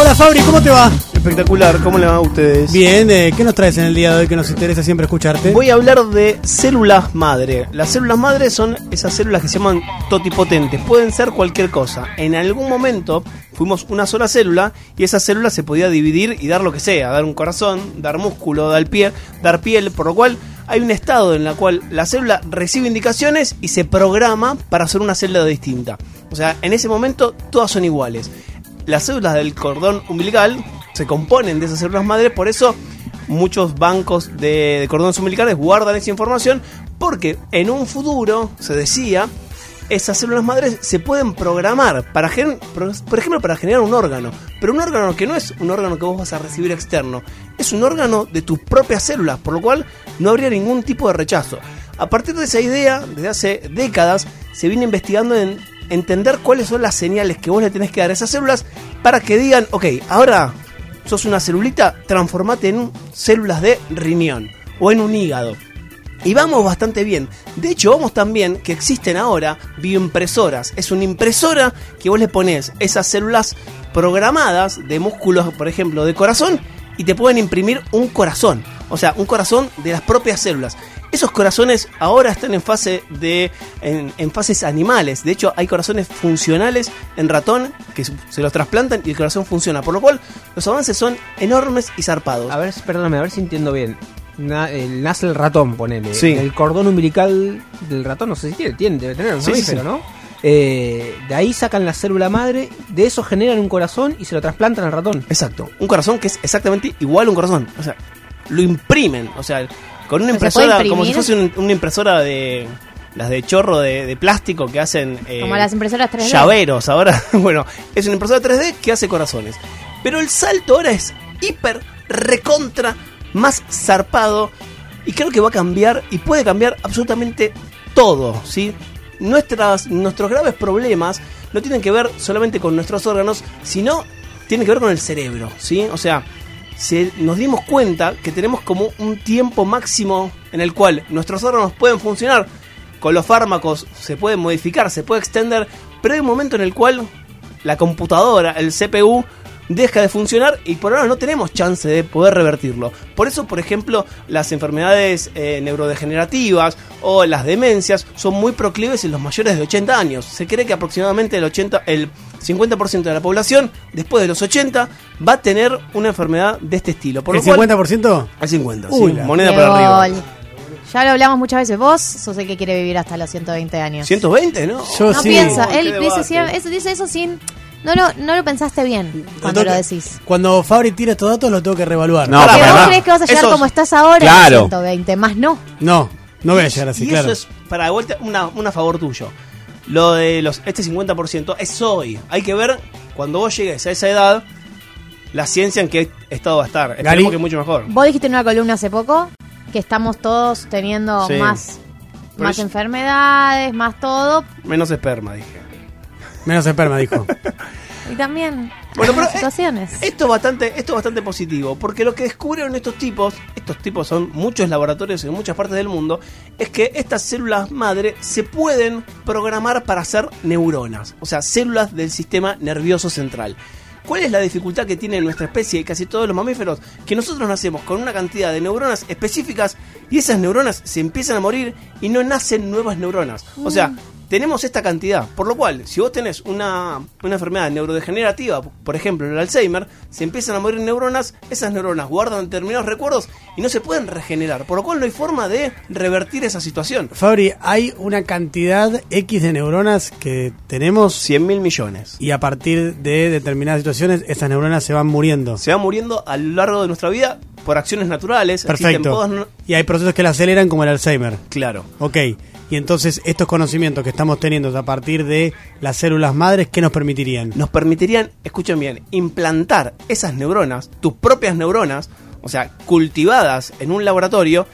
Hola Fabri, ¿cómo te va? Espectacular, ¿cómo le va a ustedes? Bien, eh, ¿qué nos traes en el día de hoy que nos interesa siempre escucharte? Voy a hablar de células madre. Las células madre son esas células que se llaman totipotentes. Pueden ser cualquier cosa. En algún momento fuimos una sola célula y esa célula se podía dividir y dar lo que sea. Dar un corazón, dar músculo, dar, pie, dar piel. Por lo cual hay un estado en el cual la célula recibe indicaciones y se programa para ser una célula distinta. O sea, en ese momento todas son iguales. Las células del cordón umbilical se componen de esas células madre, por eso muchos bancos de, de cordones umbilicales guardan esa información, porque en un futuro, se decía, esas células madres se pueden programar para por ejemplo para generar un órgano, pero un órgano que no es un órgano que vos vas a recibir externo, es un órgano de tus propias células, por lo cual no habría ningún tipo de rechazo. A partir de esa idea, desde hace décadas, se viene investigando en entender cuáles son las señales que vos le tenés que dar a esas células para que digan, ok, ahora sos una celulita, transformate en células de riñón o en un hígado. Y vamos bastante bien. De hecho, vamos tan bien que existen ahora bioimpresoras. Es una impresora que vos le pones esas células programadas de músculos, por ejemplo, de corazón, y te pueden imprimir un corazón. O sea, un corazón de las propias células. Esos corazones ahora están en fase de. en, en fases animales. De hecho, hay corazones funcionales en ratón que se los trasplantan y el corazón funciona. Por lo cual, los avances son enormes y zarpados. A ver, perdóname, a ver si entiendo bien. Na- el- nace el ratón, ponele. Sí. El cordón umbilical del ratón, no sé si tiene, tiene debe tener un Sí, sí, mamífero, sí. ¿no? Eh, de ahí sacan la célula madre, de eso generan un corazón y se lo trasplantan al ratón. Exacto. Un corazón que es exactamente igual a un corazón. O sea, lo imprimen. O sea, con una ¿Se impresora, como si fuese un- una impresora de. Las de chorro de, de plástico que hacen. eh, Como las impresoras 3D. Llaveros. Ahora, bueno, es una impresora 3D que hace corazones. Pero el salto ahora es hiper, recontra, más zarpado. Y creo que va a cambiar y puede cambiar absolutamente todo, ¿sí? Nuestras, nuestros graves problemas no tienen que ver solamente con nuestros órganos, sino tienen que ver con el cerebro, ¿sí? O sea, se, nos dimos cuenta que tenemos como un tiempo máximo en el cual nuestros órganos pueden funcionar. Con los fármacos se pueden modificar, se puede extender, pero hay un momento en el cual la computadora, el CPU, deja de funcionar y por ahora no tenemos chance de poder revertirlo. Por eso, por ejemplo, las enfermedades eh, neurodegenerativas o las demencias son muy proclives en los mayores de 80 años. Se cree que aproximadamente el, 80, el 50% de la población, después de los 80, va a tener una enfermedad de este estilo. Por ¿El lo cual, 50%? al 50, Uy, sí, la- moneda para arriba. gol. Ya lo hablamos muchas veces. Vos sos el que quiere vivir hasta los 120 años. 120, ¿no? Yo no sí. piensa. Qué Él dice, debate. siempre- eso, dice eso sin. No lo, no lo pensaste bien cuando lo decís. Cuando Fabri tira estos datos los tengo que revaluar. No, Porque vos crees que vas a llegar esos- como estás ahora Claro. los 120, más no. No, no voy a llegar así, y claro. eso es, para de vuelta, una, una favor tuyo. Lo de los este 50% es hoy. Hay que ver cuando vos llegues a esa edad la ciencia en qué estado va a estar. Esperemos que mucho mejor. Vos dijiste en una columna hace poco que estamos todos teniendo Sí. más, más yo- enfermedades, más todo. Menos esperma, dije. Menos esperma, dijo. Y también Bueno, pero, situaciones. Esto es bastante, esto es bastante positivo, porque lo que descubrieron estos tipos, estos tipos son muchos laboratorios en muchas partes del mundo, es que estas células madre se pueden programar para ser neuronas, o sea, células del sistema nervioso central. ¿Cuál es la dificultad que tiene nuestra especie y casi todos los mamíferos? Que nosotros nacemos con una cantidad de neuronas específicas y esas neuronas se empiezan a morir y no nacen nuevas neuronas. O sea, tenemos esta cantidad. Por lo cual, si vos tenés una, una enfermedad neurodegenerativa, por ejemplo el Alzheimer, se empiezan a morir neuronas, esas neuronas guardan determinados recuerdos y no se pueden regenerar. Por lo cual no hay forma de revertir esa situación. Fabri, hay una cantidad X de neuronas que tenemos 100 mil millones. y a partir de determinadas situaciones esas neuronas se van muriendo. Se va muriendo a lo largo de nuestra vida por acciones naturales. Perfecto. podas no- Y hay procesos que la aceleran como el Alzheimer. Claro. Ok. Y entonces estos conocimientos que estamos teniendo a partir de las células madres, ¿qué nos permitirían? nos permitirían, escuchen bien, implantar esas neuronas, tus propias neuronas, o sea, cultivadas en un laboratorio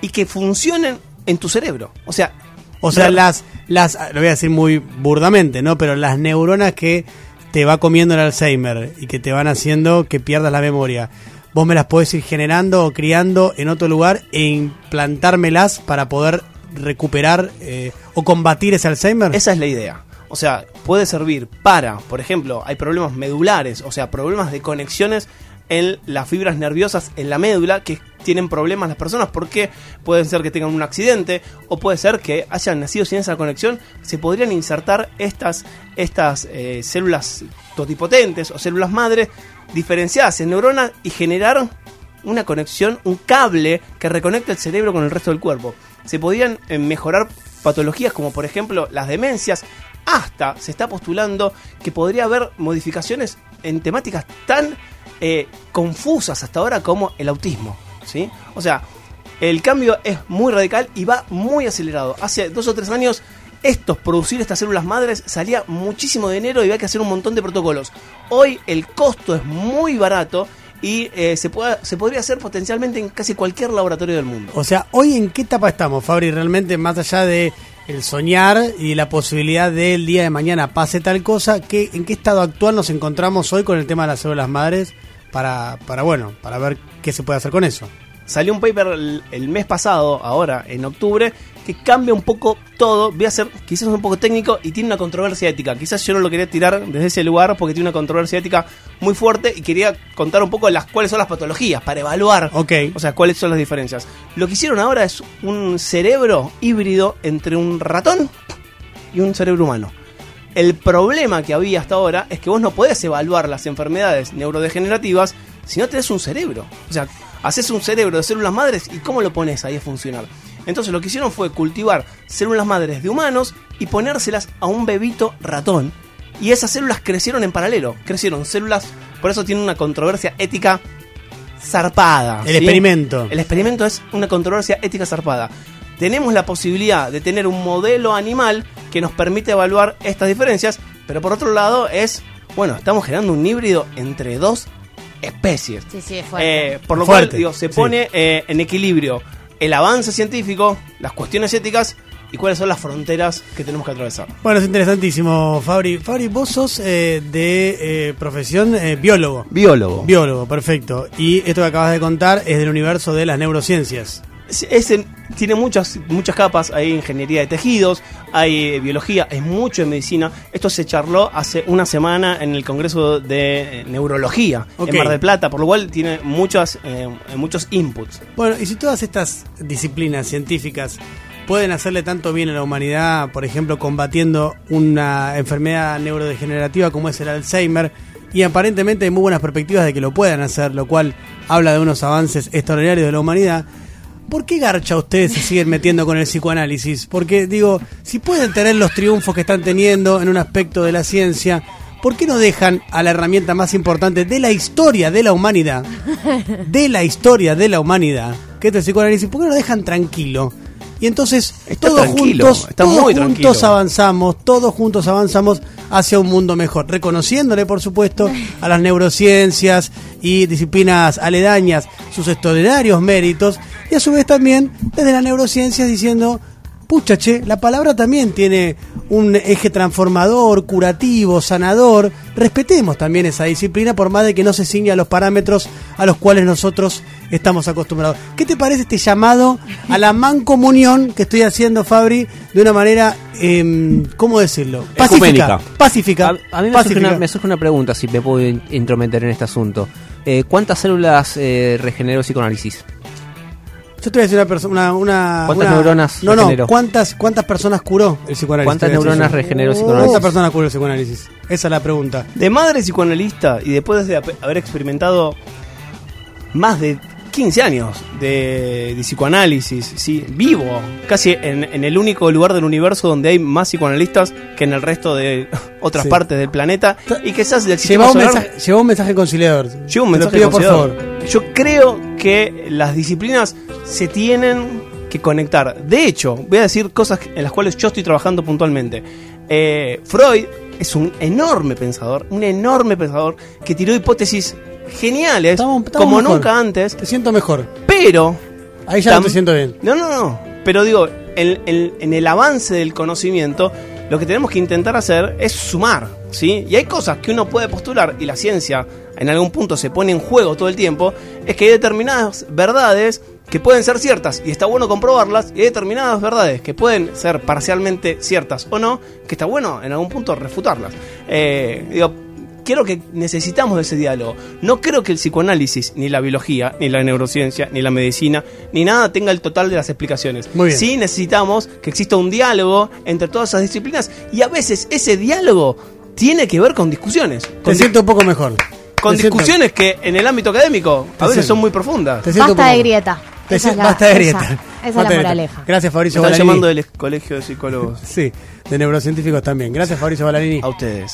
y que funcionen en tu cerebro. O sea, O sea, las, las, lo voy a decir muy burdamente, ¿no? Pero las neuronas que te va comiendo el Alzheimer y que te van haciendo que pierdas la memoria, vos me las podés ir generando o criando en otro lugar e implantármelas para poder recuperar eh, o combatir ese Alzheimer. esa es la idea. O sea, puede servir para, por ejemplo, hay problemas medulares, o sea, problemas de conexiones en las fibras nerviosas en la médula que tienen problemas las personas porque pueden ser que tengan un accidente o puede ser que hayan nacido sin esa conexión se podrían insertar estas estas eh, células totipotentes o células madre diferenciadas en neuronas y generar una conexión un cable que reconecta el cerebro con el resto del cuerpo se podían eh, mejorar patologías como por ejemplo las demencias hasta se está postulando que podría haber modificaciones en temáticas tan eh, confusas hasta ahora como el autismo. ¿Sí? O sea, el cambio es muy radical y va muy acelerado. Hace dos o tres años, estos, producir estas células madres, salía muchísimo dinero y había que hacer un montón de protocolos. Hoy el costo es muy barato y eh, se, puede, se podría hacer potencialmente en casi cualquier laboratorio del mundo. O sea, hoy en qué etapa estamos, Fabri, realmente más allá de el soñar y la posibilidad del día de mañana pase tal cosa, ¿qué, ¿en qué estado actual nos encontramos hoy con el tema de las células madres para, para bueno, para ver qué se puede hacer con eso? Salió un paper el, el mes pasado, ahora en octubre, que cambia un poco todo. Voy a ser quizás un poco técnico y tiene una controversia ética. Quizás yo no lo quería tirar desde ese lugar porque tiene una controversia ética muy fuerte y quería contar un poco las cuáles son las patologías para evaluar. Ok. O sea, cuáles son las diferencias. Lo que hicieron ahora es un cerebro híbrido entre un ratón y un cerebro humano. El problema que había hasta ahora es que vos no podés evaluar las enfermedades neurodegenerativas si no tenés un cerebro. O sea, haces un cerebro de células madres y cómo lo pones ahí a funcionar. Entonces lo que hicieron fue cultivar células madres de humanos y ponérselas a un bebito ratón. Y esas células crecieron en paralelo. Crecieron células, por eso tiene una controversia ética zarpada. El ¿sí? experimento. El experimento es una controversia ética zarpada. Tenemos la posibilidad de tener un modelo animal que nos permite evaluar estas diferencias, pero por otro lado es, bueno, estamos generando un híbrido entre dos especies. Sí, sí, es fuerte. Eh, por lo Fuerte, cual, digo, se sí. pone eh, en equilibrio el avance científico, las cuestiones éticas y cuáles son las fronteras que tenemos que atravesar. Bueno, es interesantísimo, Fabri. Fabri, vos sos eh, de eh, profesión eh, biólogo. Biólogo. Biólogo, perfecto. Y esto que acabas de contar es del universo de las neurociencias. Es- es en- tiene muchas, muchas capas, hay ingeniería de tejidos, hay eh, biología, hay mucho en medicina. Esto se charló hace una semana en el Congreso de eh, Neurología en Mar del Plata, por lo cual tiene muchas, eh, muchos inputs. Bueno, y si todas estas disciplinas científicas pueden hacerle tanto bien a la humanidad, por ejemplo, combatiendo una enfermedad neurodegenerativa como es el Alzheimer, y aparentemente hay muy buenas perspectivas de que lo puedan hacer, lo cual habla de unos avances extraordinarios de la humanidad. ¿Por qué garcha ustedes se siguen metiendo con el psicoanálisis? Porque digo, si pueden tener los triunfos que están teniendo en un aspecto de la ciencia, ¿por qué no dejan a la herramienta más importante de la historia de la humanidad, de la historia de la humanidad, que es el psicoanálisis? ¿Por qué no lo dejan tranquilo? Y entonces Está todos juntos, está todos muy juntos tranquilo. avanzamos, todos juntos avanzamos hacia un mundo mejor, reconociéndole por supuesto a las neurociencias y disciplinas aledañas sus extraordinarios méritos y a su vez también desde las neurociencias diciendo Pucha, che, la palabra también tiene un eje transformador, curativo, sanador. Respetemos también esa disciplina por más de que no se ciña a los parámetros a los cuales nosotros estamos acostumbrados. ¿Qué te parece este llamado a la mancomunión que estoy haciendo, Fabri, de una manera, em, ¿cómo decirlo? Pacífica. Pacífica. A, a mí me surge, una, me surge una pregunta, si me puedo in- intrometer en este asunto. Eh, ¿Cuántas células eh, regeneró el psicoanálisis? Yo te voy a decir una persona. Una, ¿Cuántas una- neuronas No, no. regeneró? ¿Cuántas, ¿Cuántas personas curó el psicoanálisis? ¿Cuántas neuronas regeneró el ¿Cuántas psicoanálisis? personas curó el psicoanálisis? Esa es la pregunta. De madre psicoanalista y después de haber experimentado más de 15 años de, de psicoanálisis, sí, vivo, casi en, en el único lugar del universo donde hay más psicoanalistas que en el resto de otras Sí. partes del planeta y quizás del sistema Lleva un, mensaje, lleva un mensaje conciliador. Lleva un Te lo mensaje por conciliador. favor. Yo creo que las disciplinas se tienen que conectar. De hecho, voy a decir cosas en las cuales yo estoy trabajando puntualmente. Eh, Freud es un enorme pensador, un enorme pensador que tiró hipótesis geniales Estamos- estamos como mejor. nunca antes, Te siento mejor. pero Ahí ya no te siento bien. no, no, no. Pero digo, en, en- en el avance del conocimiento, lo que tenemos que intentar hacer es sumar, ¿sí? Y hay cosas que uno puede postular y la ciencia en algún punto se pone en juego todo el tiempo, es que hay determinadas verdades que pueden ser ciertas y está bueno comprobarlas y hay determinadas verdades que pueden ser parcialmente ciertas o no, que está bueno en algún punto refutarlas. Eh, digo, creo que necesitamos de ese diálogo. No creo que el psicoanálisis, ni la biología, ni la neurociencia, ni la medicina, ni nada tenga el total de las explicaciones. Muy bien. Sí necesitamos que exista un diálogo entre todas esas disciplinas y a veces ese diálogo tiene que ver con discusiones. Te Con, di- siento un poco mejor. Con siento- discusiones que en el ámbito académico a veces son muy profundas. Basta de grieta. Te Esa si- es la- basta de grieta. esa es Basta la moraleja. Gracias, Me Fabricio están Ballarini. llamando del colegio de psicólogos. Sí, de neurocientíficos también. Gracias, Fabricio Ballarini. A ustedes.